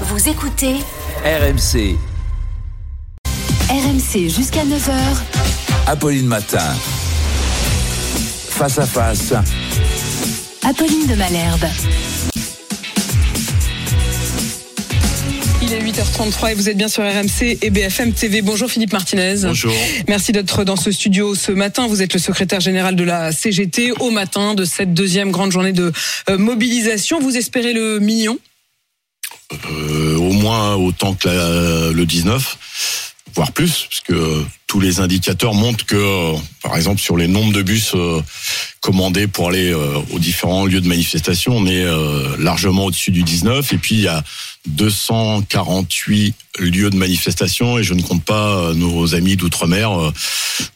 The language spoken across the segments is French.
Vous écoutez RMC, RMC jusqu'à 9h. Apolline Matin. Face à face, Apolline de Malherbe. Il est 8h33 et vous êtes bien sur RMC et BFM TV. Bonjour Philippe Martinez. Bonjour. Merci d'être dans ce studio ce matin. Vous êtes le secrétaire général de la CGT au matin de cette deuxième grande journée de euh, mobilisation. Vous espérez le million Euh, au moins autant que le 19, voire plus, parce que tous les indicateurs montrent que, euh, par exemple, sur les nombres de bus euh, commandés pour aller aux différents lieux de manifestation, on est largement au-dessus du 19. Et puis, il y a 248 lieux de manifestation, et je ne compte pas nos amis d'outre-mer.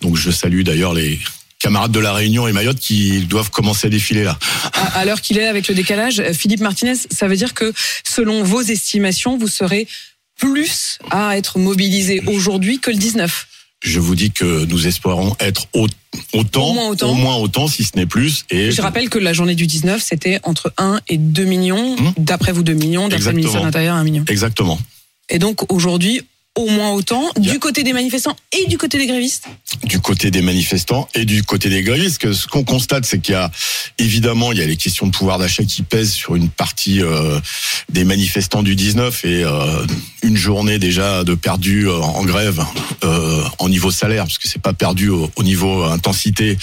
Donc, je salue d'ailleurs les camarades de la Réunion et Mayotte qui doivent commencer à défiler là. à, à l'heure qu'il est avec le décalage. Euh, Philippe Martinez, ça veut dire que selon vos estimations, vous serez plus à être mobilisé aujourd'hui que le 19. Je vous dis que nous espérons être au- autant, Au moins autant. au moins autant, si ce n'est plus. Et Je rappelle que la journée du 19, c'était entre 1 et 2 millions. Mmh. D'après vous, 2 millions. D'après le ministère de l'Intérieur, 1 million. Exactement. Et donc aujourd'hui, au moins autant, du côté des manifestants et du côté des grévistes. Du côté des manifestants et du côté des grévistes, que ce qu'on constate, c'est qu'il y a évidemment il y a les questions de pouvoir d'achat qui pèsent sur une partie euh, des manifestants du 19 et euh, une journée déjà de perdu euh, en grève euh, en niveau salaire, parce que c'est pas perdu au, au niveau intensité,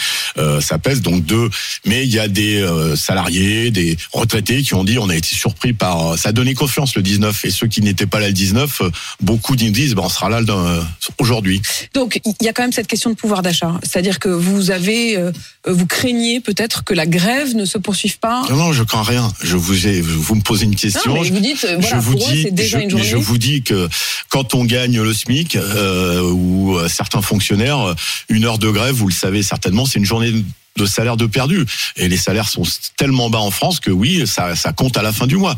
ça pèse donc deux. Mais il y a des salariés, des retraités qui ont dit on a été surpris par ça a donné confiance le 19 et ceux qui n'étaient pas là le 19, euh, beaucoup nous disent ben, on sera là euh, aujourd'hui. Donc il y a quand même cette question de pouvoir d'achat. C'est-à-dire que vous avez, euh, vous craignez peut-être que la grève ne se poursuive pas? Non, non, je crains rien. Je vous ai, vous me posez une question. Non, mais je, vous dites, euh, voilà, je vous pour dis, c'est déjà je, une journée. je vous dis que quand on gagne le SMIC euh, ou certains fonctionnaires, une heure de grève, vous le savez certainement, c'est une journée de salaire de perdu. Et les salaires sont tellement bas en France que oui, ça, ça compte à la fin du mois.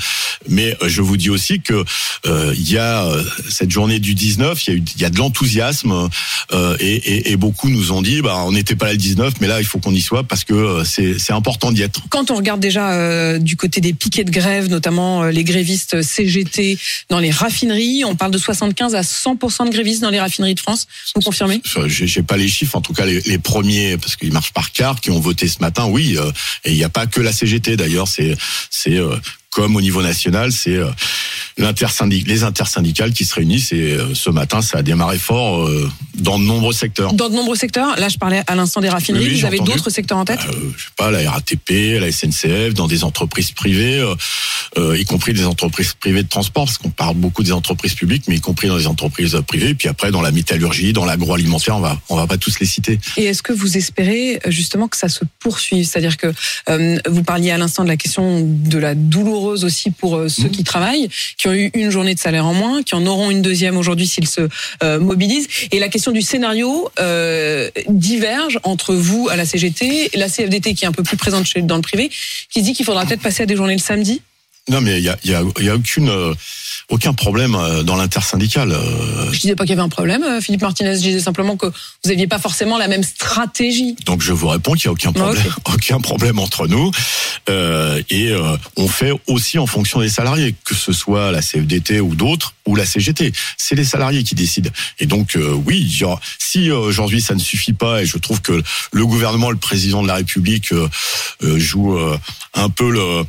Mais euh, je vous dis aussi que euh, il y a euh, cette journée du 19, il y a, eu, il y a de l'enthousiasme euh, et, et, et beaucoup nous ont dit, bah, on n'était pas là le 19, mais là il faut qu'on y soit parce que c'est c'est important d'y être. Quand on regarde déjà euh, du côté des piquets de grève, notamment euh, les grévistes CGT dans les raffineries, on parle de 75 à 100% de grévistes dans les raffineries de France. Vous confirmez? Enfin, J'ai pas les chiffres, en tout cas les, les premiers, parce qu'ils marchent par quart, qui ont voté ce matin, oui. euh, et il n'y a pas que la CGT d'ailleurs, c'est c'est euh, comme au niveau national, c'est euh, l'intersyndic- les intersyndicales qui se réunissent. Et euh, ce matin, ça a démarré fort euh, dans de nombreux secteurs. Dans de nombreux secteurs, là je parlais à l'instant des raffineries, Oui, oui, vous avez d'autres secteurs en tête Euh, je sais pas, la RATP, la SNCF, dans des entreprises privées, euh, euh, y compris des entreprises privées de transport, parce qu'on parle beaucoup des entreprises publiques, mais y compris dans les entreprises privées. Puis après, dans la métallurgie, dans l'agroalimentaire, on va on va pas tous les citer. Et est-ce que vous espérez justement que ça se poursuive? C'est-à-dire que vous parliez à l'instant de la question de la douloureuse aussi pour euh, ceux qui travaillent, qui ont eu une journée de salaire en moins, qui en auront une deuxième aujourd'hui s'ils se euh, mobilisent. Et la question du scénario euh, diverge entre vous à la CGT, et la CFDT qui est un peu plus présente chez, dans le privé, qui dit qu'il faudra peut-être passer à des journées le samedi? Non, mais il y a, il y a, il y a aucune, euh, aucun problème euh, dans l'intersyndicale. euh, Je disais pas qu'il y avait un problème, euh, Philippe Martinez. Je disais simplement que vous aviez pas forcément la même stratégie. Donc je vous réponds qu'il n'y a aucun problème, aucun problème entre nous. Euh, et euh, on fait aussi en fonction des salariés, que ce soit la CFDT ou d'autres, ou la CGT. C'est les salariés qui décident. Et donc euh, oui, si aujourd'hui ça ne suffit pas, et je trouve que le gouvernement, le président de la République joue un peu le,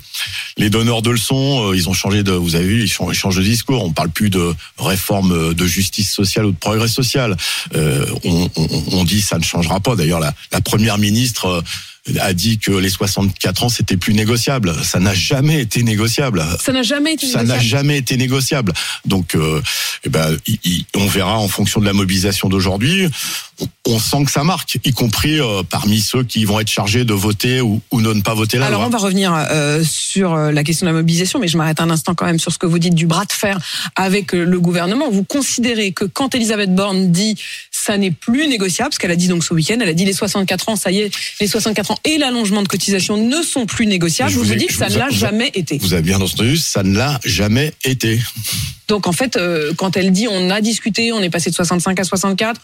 les donneurs de leçons. Ils ont changé de, vous avez vu, ils changent discours. On parle plus de réforme euh, de justice sociale ou de progrès social. Euh, on, on, dit ça ne changera pas. D'ailleurs, la, la première ministre euh, a dit que les 64 ans c'était plus négociable. Ça n'a jamais été négociable. Ça n'a jamais été Ça n'a négociable. jamais été négociable. Donc, euh, eh ben, on verra en fonction de la mobilisation d'aujourd'hui. On, on sent que ça marque, y compris euh, parmi ceux qui vont être chargés de voter ou, ou de ne pas voter la Alors loi. on va revenir euh, sur la question de la mobilisation, mais je m'arrête un instant quand même sur ce que vous dites du bras de fer avec le gouvernement. Vous considérez que quand Elisabeth Borne dit ça n'est plus négociable, ce qu'elle a dit donc ce week-end, elle a dit les 64 ans, ça y est, les 64 ans et l'allongement de cotisation ne sont plus négociables. Je Vous vous ai- dites que ça ne l'a jamais été. Vous avez bien entendu, ça ne l'a jamais été. Donc en fait, euh, quand elle dit on a discuté, on est passé de 65 à 64,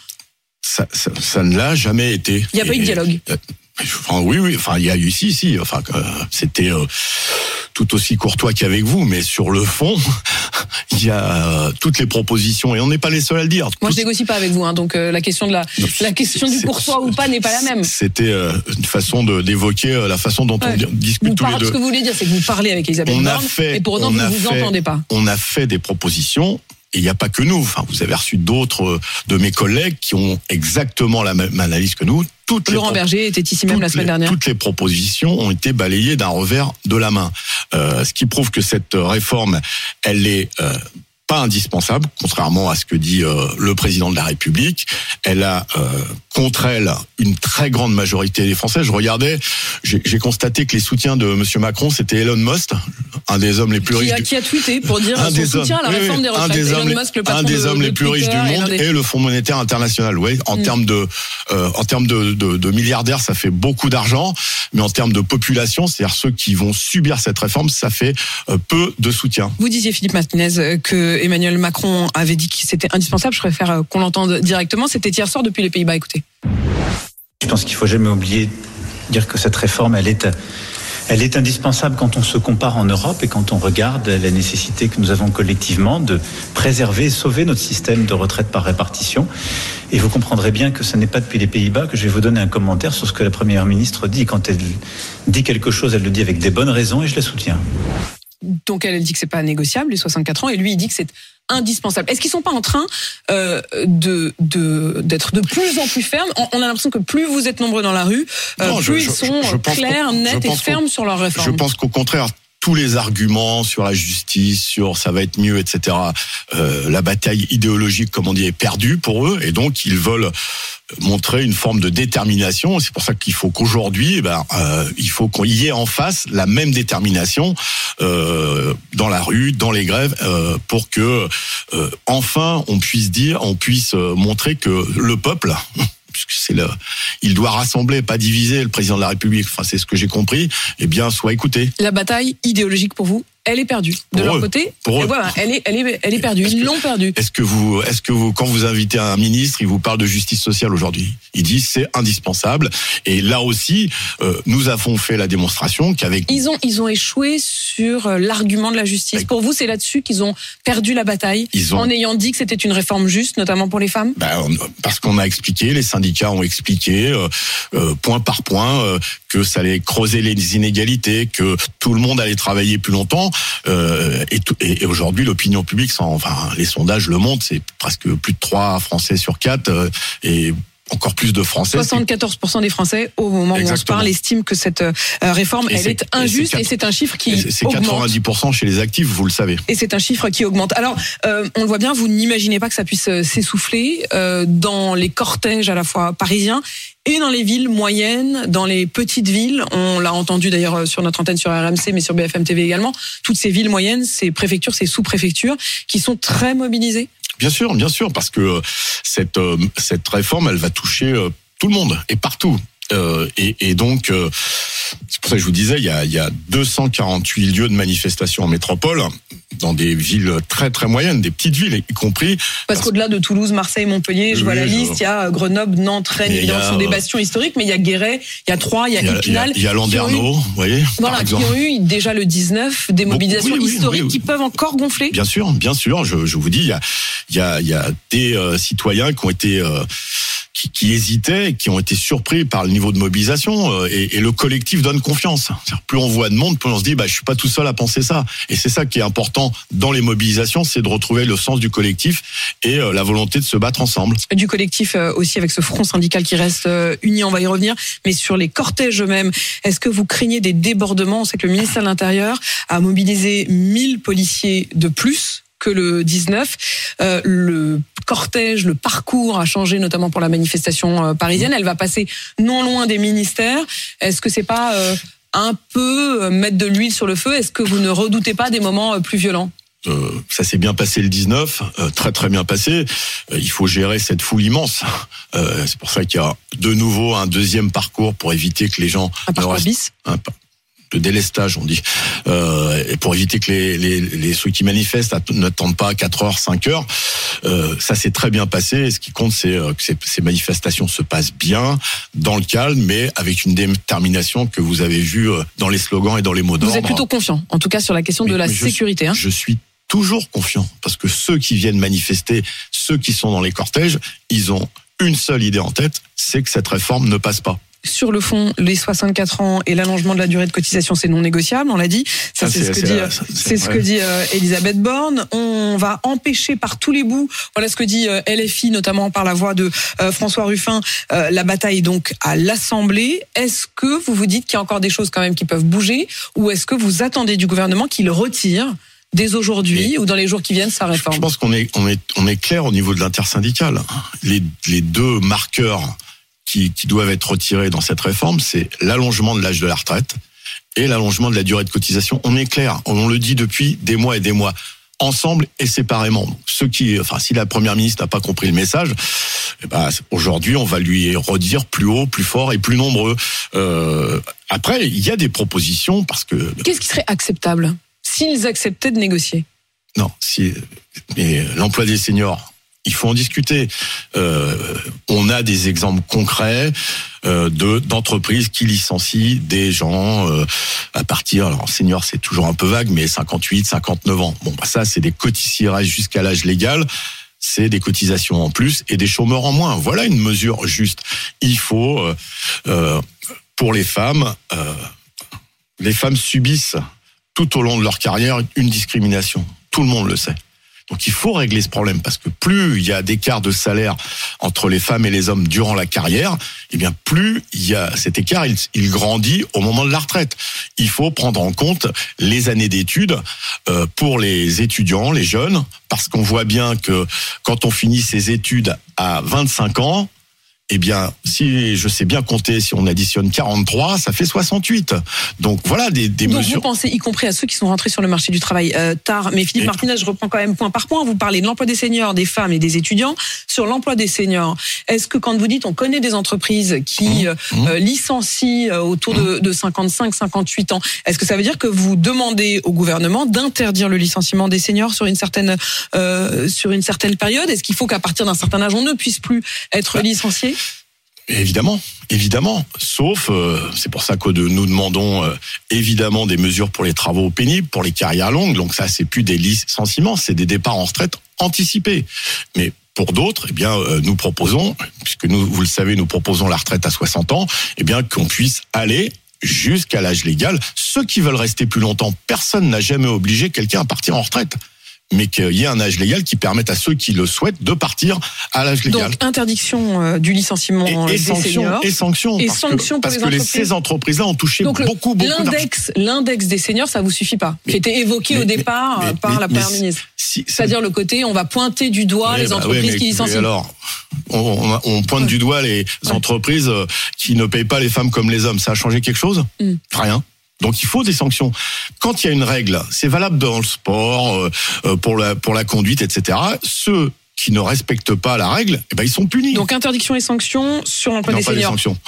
Ça, ça, ça ne l'a jamais été. il n'y a pas eu de dialogue. Enfin, oui, oui. Enfin, il y a eu si, si. Enfin, euh, c'était euh, tout aussi courtois qu'avec vous, mais sur le fond, il y a toutes les propositions et on n'est pas les seuls à le dire. Moi, je négocie pas avec vous, hein, donc euh, la question de la, la question du courtois ou pas n'est pas la même. C'était euh, une façon d'évoquer euh, la façon dont Ouais. on discute Vous tous les deux. Ce que vous voulez dire, c'est que vous parlez avec Elisabeth On a Borne, fait, et pour autant on vous vous fait- entendez pas. On a fait des propositions. Et il n'y a pas que nous. Enfin, vous avez reçu d'autres euh, de mes collègues qui ont exactement la même analyse que nous. Toutes les Laurent pro- Berger était ici même la semaine les- dernière. Toutes les propositions ont été balayées d'un revers de la main. Euh, ce qui prouve que cette réforme, elle est euh, pas indispensable, contrairement à ce que dit euh, le président de la République. Elle a euh, contre elle une très grande majorité des Français. Je regardais, j'ai constaté que les soutiens de Monsieur Macron, c'était Elon Musk, un des hommes les plus Qui riches. a, du- qui a tweeté pour dire un son des soutien hommes, à la réforme oui, des un retraites. des Elon hommes, les- Musk, le un des de- hommes de les plus riches du et monde des- et le Fonds monétaire international. Oui, en Mm. termes de, euh, en termes de, de, de milliardaires, ça fait beaucoup d'argent, mais en termes de population, c'est-à-dire ceux qui vont subir cette réforme, ça fait peu de soutien. Vous disiez, Philippe Martinez, que Emmanuel Macron avait dit que c'était indispensable. Je préfère euh, qu'on l'entende directement. C'était hier soir depuis les Pays-Bas. Écoutez. Je pense qu'il faut jamais oublier de dire que cette réforme, elle est, elle est indispensable quand on se compare en Europe et quand on regarde la nécessité que nous avons collectivement de préserver et sauver notre système de retraite par répartition. Et vous comprendrez bien que ce n'est pas depuis les Pays-Bas que je vais vous donner un commentaire sur ce que la Première ministre dit. Quand elle dit quelque chose, elle le dit avec des bonnes raisons et je la soutiens. Donc elle, elle dit que c'est pas négociable, les 64 ans, et lui, il dit que c'est indispensable. Est-ce qu'ils sont pas en train euh, de de- d'être de, plus en plus fermes? On a l'impression que plus vous êtes nombreux dans la rue, euh, Non, je- plus je- ils sont je clairs, nets je et fermes sur leur Je réforme. pense qu'au contraire, tous les arguments sur la justice, sur ça va être mieux, etc. euh, la bataille idéologique, comme on dit, est perdue pour eux, et donc ils veulent montrer une forme de détermination. C'est pour ça qu'il faut qu'aujourd'hui, eh ben, euh, il faut qu'on y ait en face la même détermination euh, dans la rue, dans les grèves, pour que enfin on puisse dire, on puisse montrer que le peuple. puisque c'est le, il doit rassembler, pas diviser le président de la République. Enfin, c'est ce que j'ai compris. Eh bien, soit écouté. La bataille idéologique pour vous, elle est perdue. De Pour leur eux. côté, Pour eux. voilà, elle est, elle est, elle est perdue. Ils l'ont perdue. Est-ce que vous, est-ce que vous, quand vous invitez un ministre, il vous parle de justice sociale aujourd'hui? Il dit c'est indispensable. Et là aussi, euh, nous avons fait la démonstration qu'avec Ils ont, ils ont échoué sur euh, l'argument de la justice. Pour vous, c'est là-dessus qu'ils ont perdu la bataille, Ils ont- en ayant dit que c'était une réforme juste, notamment pour les femmes? Ben, on- parce qu'on a expliqué, les syndicats ont expliqué euh, euh, point par point euh, que ça allait creuser les inégalités, que tout le monde allait travailler plus longtemps. Euh, et tout- et, et aujourd'hui, l'opinion publique, sans, enfin, les sondages le montrent, c'est presque plus de 3 Français sur 4 euh, et encore plus de Français. 74% des Français, au moment où on se parle, estiment que cette euh, réforme, Et elle c'est- est injuste et c'est un chiffre qui c'est- C'est augmente. 90% chez les actifs, vous le savez. Et c'est un chiffre qui augmente. Alors, euh, on le voit bien, vous n'imaginez pas que ça puisse s'essouffler euh, dans les cortèges à la fois parisiens et dans les villes moyennes, dans les petites villes. On l'a entendu d'ailleurs euh, sur notre antenne sur RMC, mais sur BFM TV également. Toutes ces villes moyennes, ces préfectures, ces sous-préfectures, qui sont très mobilisées. Bien sûr, bien sûr, parce que euh, cette euh, cette réforme, elle va toucher tout le monde et partout. Et, et donc, c'est pour ça que je vous disais, il y a, il y a 248 lieux de manifestation en métropole, dans des villes très très moyennes, des petites villes y compris. Parce qu'au-delà de Toulouse, Marseille, Montpellier, je vois la je- liste, il y a Grenoble, Nantes, Rennes, évidemment, a, ce sont des euh, bastions historiques, mais il y a Guéret, il y a Troyes, il y a a, il y a, Épinal. il y a eu- Landerneau, vous voyez, Voilà, par qui ont eu déjà le 19 des mobilisations oui, historiques oui. qui peuvent encore gonfler. Bien sûr, bien sûr. Je, je vous dis, il y a, il y a, il y a des euh, citoyens qui ont été euh, qui, qui hésitaient, qui ont été surpris par le niveau de mobilisation, euh, et, et le collectif donne confiance. Plus on voit de monde, plus on se dit, bah, je suis pas tout seul à penser ça. Et c'est ça qui est important dans les mobilisations, c'est de retrouver le sens du collectif et euh, la volonté de se battre ensemble. du collectif euh, aussi avec ce front syndical qui reste uni, on va y revenir, mais sur les cortèges eux-mêmes, est-ce que vous craignez des débordements? On sait que le ministère de l'Intérieur a mobilisé 1000 policiers de plus que le 19. Euh, le cortège, le parcours a changé, notamment pour la manifestation euh, parisienne. Elle va passer non loin des ministères. Est-ce que c'est pas euh, un peu mettre de l'huile sur le feu? Est-ce que vous ne redoutez pas des moments plus violents? Euh, ça s'est bien passé le 19, euh, très très bien passé. Euh, il faut gérer cette foule immense. C'est pour ça qu'il y a de nouveau un deuxième parcours pour éviter que les gens Un parcours restent- bis un de délestage, on dit, euh, et pour éviter que les, les, les ceux qui manifestent att- n'attendent pas 4 heures, 5 heures. Euh, ça s'est très bien passé. Et ce qui compte, c'est euh, que ces, ces manifestations se passent bien, dans le calme, mais avec une détermination que vous avez vue dans les slogans et dans les mots Vous d'ordre. êtes plutôt confiant, en tout cas sur la question de la je- sécurité. Hein Je suis toujours confiant parce que ceux qui viennent manifester, ceux qui sont dans les cortèges, ils ont une seule idée en tête, c'est que cette réforme ne passe pas sur le fond, les 64 ans et l'allongement de la durée de cotisation, c'est non négociable, on l'a dit. Ça, c'est ce que dit, c'est ce que dit euh, Elisabeth Borne. On va empêcher par tous les bouts, voilà ce que dit euh, LFI, notamment par la voix de euh, François Ruffin, la bataille donc à l'Assemblée. Est-ce que vous vous dites qu'il y a encore des choses quand même qui peuvent bouger, ou est-ce que vous attendez du gouvernement qu'il retire dès aujourd'hui ou dans les jours qui viennent sa réforme? Je pense qu'on est, on est, on est clair au niveau de l'intersyndicale. Les, les deux marqueurs qui, qui doivent être retirés dans cette réforme, c'est l'allongement de l'âge de la retraite et l'allongement de la durée de cotisation. On est clair, on le dit depuis des mois et des mois ensemble et séparément. Ceux qui, enfin, si la première ministre n'a pas compris le message, eh ben, aujourd'hui, on va lui redire plus haut, plus fort et plus nombreux. Euh, après, il y a des propositions parce que. Qu'est-ce qui serait acceptable s'ils acceptaient de négocier? Non, si l'emploi des seniors il faut en discuter. Euh, on a des exemples concrets euh, de d'entreprises qui licencient des gens euh, à partir, alors senior c'est toujours un peu vague, mais 58, 59 ans. Bon, bah ça c'est des cotisations jusqu'à l'âge légal. C'est des cotisations en plus et des chômeurs en moins. Voilà une mesure juste. Il faut, euh, pour les femmes, les femmes subissent tout au long de leur carrière une discrimination. Tout le monde le sait. Donc il faut régler ce problème parce que plus il y a d'écart de salaire entre les femmes et les hommes durant la carrière, eh bien plus il y a cet écart, il, grandit au moment de la retraite. Il faut prendre en compte les années d'études euh, pour les étudiants, les jeunes, parce qu'on voit bien que quand on finit ses études à 25 ans, eh bien, si je sais bien compter, si on additionne 43, ça fait 68. Donc voilà des, des Donc mesures. Vous pensez, y compris à ceux qui sont rentrés sur le marché du travail euh, tard, mais Philippe Martinez, je reprends quand même point par point. Vous parlez de l'emploi des seniors, des femmes et des étudiants. Sur l'emploi des seniors, est-ce que quand vous dites on connaît des entreprises qui mmh. Euh, mmh. Euh, licencient autour de, de 55, 58 ans, est-ce que ça veut dire que vous demandez au gouvernement d'interdire le licenciement des seniors sur une certaine euh, sur une certaine période? Est-ce qu'il faut qu'à partir d'un certain âge on ne puisse plus être bah, licencié? Évidemment, évidemment. Sauf, euh, c'est pour ça que nous demandons euh, évidemment des mesures pour les travaux pénibles, pour les carrières longues. Donc ça, c'est plus des licenciements, c'est des départs en retraite anticipés. Mais pour d'autres, eh bien, euh, nous proposons, puisque vous le savez, nous proposons la retraite à 60 ans, eh bien, qu'on puisse aller jusqu'à l'âge légal. Ceux qui veulent rester plus longtemps, personne n'a jamais obligé quelqu'un à partir en retraite mais qu'il y ait un âge légal qui permette à ceux qui le souhaitent de partir à l'âge légal. Donc interdiction euh, du licenciement et, et des sanctions, seniors. Et sanctions. Et parce sanctions que, parce les que entreprises. ces entreprises-là ont touché Donc beaucoup, beaucoup l'index, l'index des seniors, ça vous suffit pas, mais, qui était évoqué mais, au départ mais, par la première ministre. Si, C'est-à-dire le côté, on va pointer du doigt les bah, entreprises oui, qui licencient. Alors, on, on pointe du doigt les Ouais. entreprises euh, qui ne payent pas les femmes comme les hommes. Ça a changé quelque chose? Mm. Rien. Donc il faut des sanctions. Quand il y a une règle, c'est valable dans le sport, euh, euh, pour la pour la conduite, etc. Ceux qui ne respectent pas la règle, eh ben ils sont punis. Donc interdiction et sanctions sur l'emploi des pas des seniors. sanctions.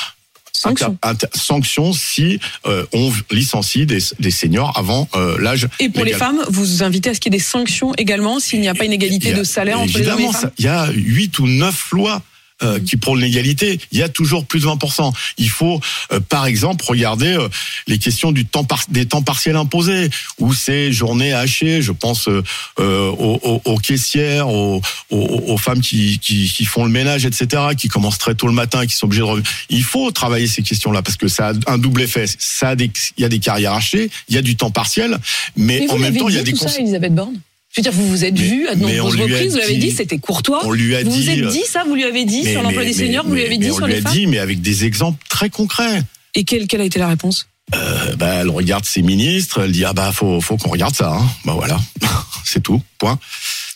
Sanctions. Inter- inter- sanctions si euh, on licencie des, des seniors avant euh, l'âge. Et pour les femmes, vous invitez à ce qu'il y ait des sanctions également s'il n'y a pas une égalité a- de salaire entre les hommes et les femmes. il y a huit ou neuf lois. Euh, qui prônent l'égalité, il y a toujours plus de 20%. Il faut, euh, par exemple, regarder euh, les questions du temps par- des temps partiels imposés, ou ces journées hachées. Je pense euh, euh, aux, aux- aux caissières, aux, aux- aux femmes qui, qui, qui font le ménage, etc., qui commencent très tôt le matin, et qui sont obligées de revenir. Il faut travailler ces questions-là parce que ça a un double effet. Ça a des, il y a des carrières hachées, il y a du temps partiel, mais, Mais en même temps, il y a des tout ça, Elisabeth Borne? Je veux dire, vous vous êtes vu à de nombreuses reprises, vous l'avez dit- dit, c'était courtois. on lui a vous vous dit, êtes euh, dit ça, vous lui avez dit Mais- sur l'emploi des seniors, mais- vous lui avez dit on sur lui les a femmes. dit, mais avec des exemples très concrets. Et quel, quel a été la réponse? Euh, bah, elle regarde ses ministres, elle dit ah bah faut faut qu'on regarde ça. Hein. Bah voilà, c'est tout. Point.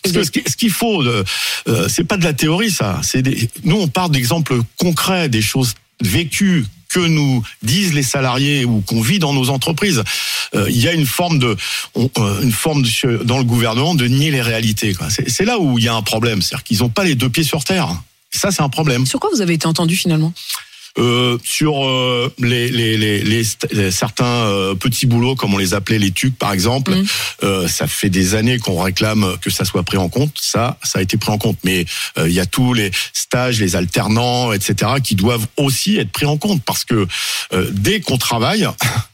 Parce que ce qui- ce qu'il faut, euh, euh, c'est pas de la théorie, ça. C'est des... nous on part d'exemples concrets, des choses vécues que nous disent les salariés ou qu'on vit dans nos entreprises. Euh, Il y a une forme de, euh, une forme dans le gouvernement de nier les réalités. c'est là où il y a un problème, c'est-à-dire qu'ils n'ont pas les deux pieds sur terre. Ça, c'est un problème. Sur quoi vous avez été entendu finalement? Euh, sur euh, les, les, les, les certains euh, petits boulots, comme on les appelait les TUC par exemple, Mhm. euh, ça fait des années qu'on réclame que ça soit pris en compte. Ça, ça a été pris en compte. Mais euh, il y a tous les stages, les alternants, etc., qui doivent aussi être pris en compte parce que euh, dès qu'on travaille,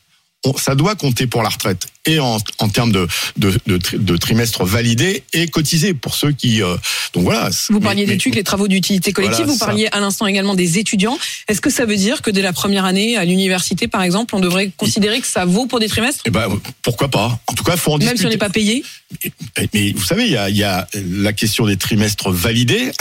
ça doit compter pour la retraite et en, en termes de, de, de, de trimestres validés et cotisés pour ceux qui. Euh, donc voilà. Vous parliez d'études, les travaux d'utilité collective. Voilà, vous parliez à l'instant également des étudiants. Est-ce que ça veut dire que dès la première année à l'université, par exemple, on devrait considérer que ça vaut pour des trimestres? Eh ben pourquoi pas? En tout cas, faut en Même discuter. si on n'est pas payé? Mais, mais vous savez, il y a, il y a la question des trimestres validés.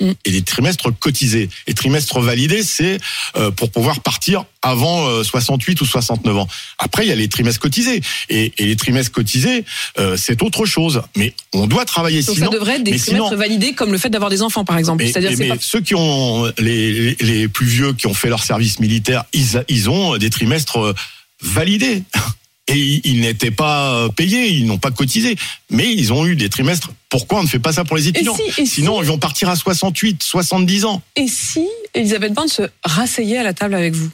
Et des trimestres cotisés. Et trimestres validés, c'est euh, pour pouvoir partir avant euh, 68 ou 69 ans. Après, il y a les trimestres cotisés. Et, et les trimestres cotisés, euh, c'est autre chose. Mais on doit travailler Donc sinon. ça devrait être des trimestres sinon- validés comme le fait d'avoir des enfants, par exemple. mais, C'est-à-dire mais- c'est mais pas ceux qui ont les, les- les plus vieux qui ont fait leur service militaire, ils, ils ont des trimestres euh, validés. Et ils, n'étaient pas euh, payés, ils n'ont pas cotisé, mais ils ont eu des trimestres. Pourquoi on ne fait pas ça pour les étudiants si- et si- Sinon, ils vont partir à 68, 70 ans. Et si Elisabeth Borne se rasseyait à la table avec vous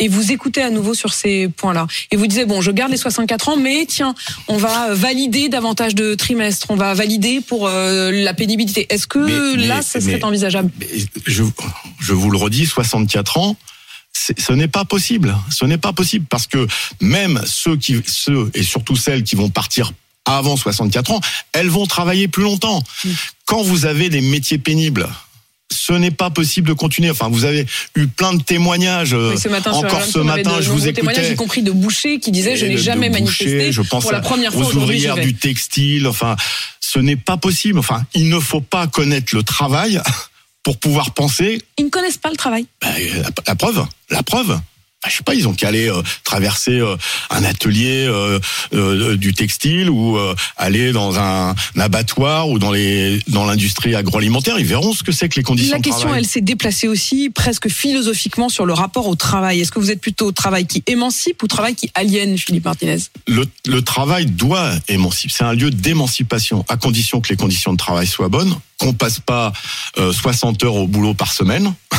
et vous écoutez à nouveau sur ces points-là et vous disiez bon je garde les 64 ans mais tiens on va valider davantage de trimestres on va valider pour euh, la pénibilité est-ce que Mais- là mais- ça serait mais- envisageable? Mais je, je vous le redis, 64 ans, ce n'est pas possible. Ce n'est pas possible parce que même ceux qui, ceux et surtout celles qui vont partir avant 64 ans, elles vont travailler plus longtemps. Mm. Quand vous avez des métiers pénibles, ce n'est pas possible de continuer. Enfin, vous avez eu plein de témoignages. euh, Oui, ce matin, encore ce matin, je vous écoutais. y compris de bouchers qui disaient je n'ai jamais boucher, manifesté je pense pour la première fois aux ouvrières du textile. Enfin, ce n'est pas possible. Enfin, il ne faut pas connaître le travail pour pouvoir penser. ils ne connaissent pas le travail bah, la, la preuve, la preuve. Bah, je sais pas, ils ont qu'à aller euh, traverser euh, un atelier euh, euh, du textile ou euh, aller dans un, abattoir ou dans les dans l'industrie agroalimentaire. Ils verront ce que c'est que les conditions La de question, travail. elle s'est déplacée aussi presque philosophiquement sur le rapport au travail. Est-ce que vous êtes plutôt au travail qui émancipe ou travail qui aliène, Philippe Martinez? Le, le travail doit émanciper. C'est un lieu d'émancipation, à condition que les conditions de travail soient bonnes, qu'on passe pas euh, 60 heures au boulot par semaine,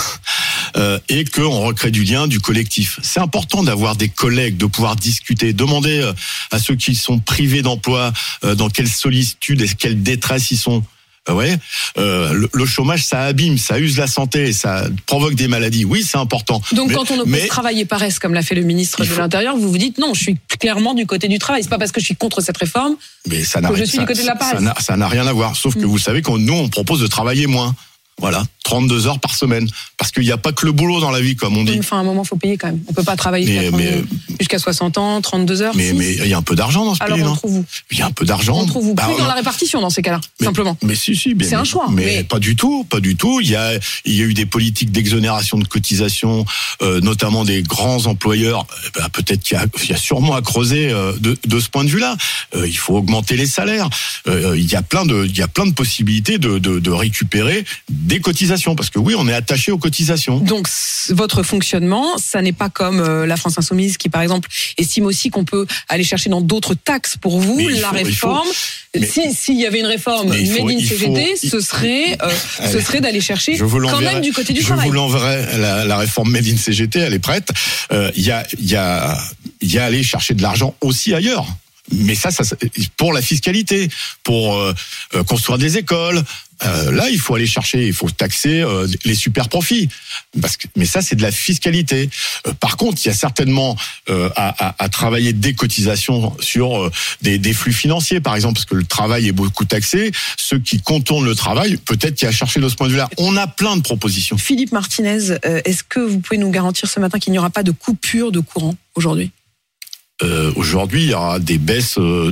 euh, et qu'on recrée du lien, du collectif. C'est important d'avoir des collègues, de pouvoir discuter, demander euh, à ceux qui sont privés d'emploi euh, dans quelle solitude et quelle détresse ils sont. Ouais, euh, le, le chômage ça abîme, ça use la santé, ça provoque des maladies. Oui, c'est important. Donc Mais- quand on oppose mais- travail et paresse, comme l'a fait le ministre de faut- l'Intérieur, vous vous dites non, je suis clairement du côté du travail. C'est pas parce que je suis contre cette réforme. Mais ça n'a que je rien- suis ça- du côté de la ça- paresse. ça n'a- rien à voir. Sauf que Mm. vous savez qu'on nous on propose de travailler moins. Voilà, 32 heures par semaine. Parce qu'il n'y a pas que le boulot dans la vie, comme on dit. Enfin, à un moment, faut payer quand même. On peut pas travailler jusqu'à 30 mais- jusqu'à 60 ans, 32 heures. Mais il y a un peu d'argent dans ce Alors pays, on non trouve où? Il y a un peu d'argent. On trouve Bah, Plus dans on- la répartition dans ces cas-là, simplement. Mais si, si. C'est un choix, Mais, mais- pas du tout, pas du tout. Il y a, il y a eu des politiques d'exonération de cotisation, euh, notamment des grands employeurs. Eh ben, Peut-être qu'il y, a- il y a sûrement à creuser euh, de, de ce point de vue-là. Euh, il faut augmenter les salaires. Il y a plein de, il y a plein de possibilités de, de, de récupérer des cotisations, parce que oui, on est attaché aux cotisations. Donc votre fonctionnement, ça n'est pas comme euh, la France insoumise qui, par exemple, estime aussi qu'on peut aller chercher dans d'autres taxes. Pour vous, Mais la faut- réforme, mais- si s'il y avait une réforme Mais il faut- made in CGT, faut- ce serait euh, ce serait d'aller chercher Je quand même du côté du je travail. vous l'enverrai. La, la réforme Made in CGT, elle est prête. Euh, Il y a, il y a, il y a aller chercher de l'argent aussi ailleurs. Mais ça, ça, pour la fiscalité, pour euh, euh, construire des écoles. euh, là, il faut aller chercher, il faut taxer euh, les super profits. Parce que, mais ça, c'est de la fiscalité. Euh, par contre, il y a certainement euh, à, à, à travailler des cotisations sur euh, des, des flux financiers, par exemple, parce que le travail est beaucoup taxé. Ceux qui contournent le travail, peut-être qu'il y a à chercher de ce point de vue-là. On a plein de propositions. Philippe Martinez, est-ce que vous pouvez nous garantir ce matin qu'il n'y aura pas de coupure de courant aujourd'hui? Euh, Aujourd'hui, il y aura des baisses, euh,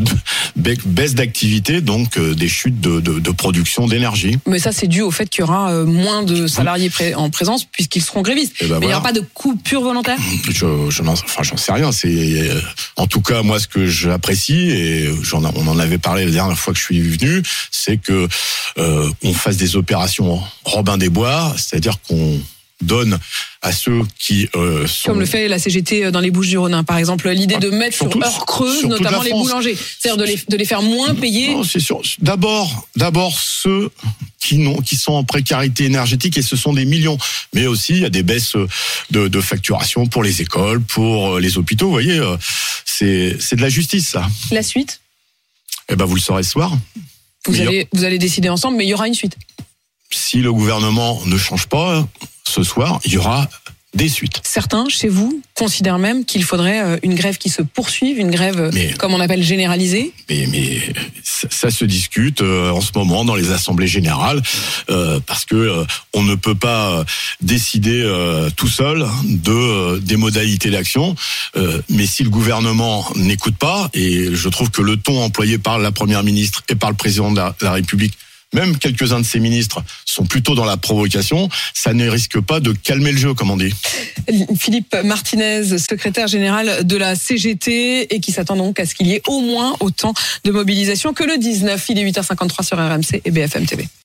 baisses d'activité, donc euh, des chutes de, de, de production d'énergie. Mais ça, c'est dû au fait qu'il y aura euh, moins de salariés pré- en présence puisqu'ils seront grévistes. Et ben Mais il n'y aura pas de coupure volontaire Je, je n'en, enfin, j'en sais rien. C'est, euh, en tout cas, moi, ce que j'apprécie et j'en, a- on en avait parlé la dernière fois que je suis venu, c'est que euh, on fasse des opérations Robin des Bois, c'est-à-dire qu'on donne à ceux qui euh, sont Comme le fait la CGT dans les Bouches du Rhône, par exemple, l'idée de mettre Surtout- sur heure creuse, sur notamment les boulangers, c'est-à-dire de les, de les faire moins payer. D'abord, d'abord ceux qui qui sont en précarité énergétique et ce sont des millions. Mais aussi, il y a des baisses de, de facturation pour les écoles, pour euh, les hôpitaux. Vous voyez, euh, c'est, de la justice, ça. La suite, Eh ben, vous le saurez ce soir. vous Mais a- allez, vous allez décider ensemble, mais il y aura une suite. Si le gouvernement ne change pas, ce soir, il y aura des suites. Certains, chez vous, considèrent même qu'il faudrait euh, une grève qui se poursuive, une grève, euh, Mais- comme on appelle, généralisée. Mais, mais ça, ça se discute euh, en ce moment dans les assemblées générales euh, parce que euh, on ne peut pas décider euh, tout seul de des modalités d'action. Mais si le gouvernement n'écoute pas, et je trouve que le ton employé par la première ministre et par le président de la, la République même quelques-uns de ses ministres sont plutôt dans la provocation, ça ne risque pas de calmer le jeu, comme on dit. Philippe Martinez, secrétaire général de la CGT, et qui s'attend donc à ce qu'il y ait au moins autant de mobilisation que le 19. Il est 8h53 sur RMC et BFM TV.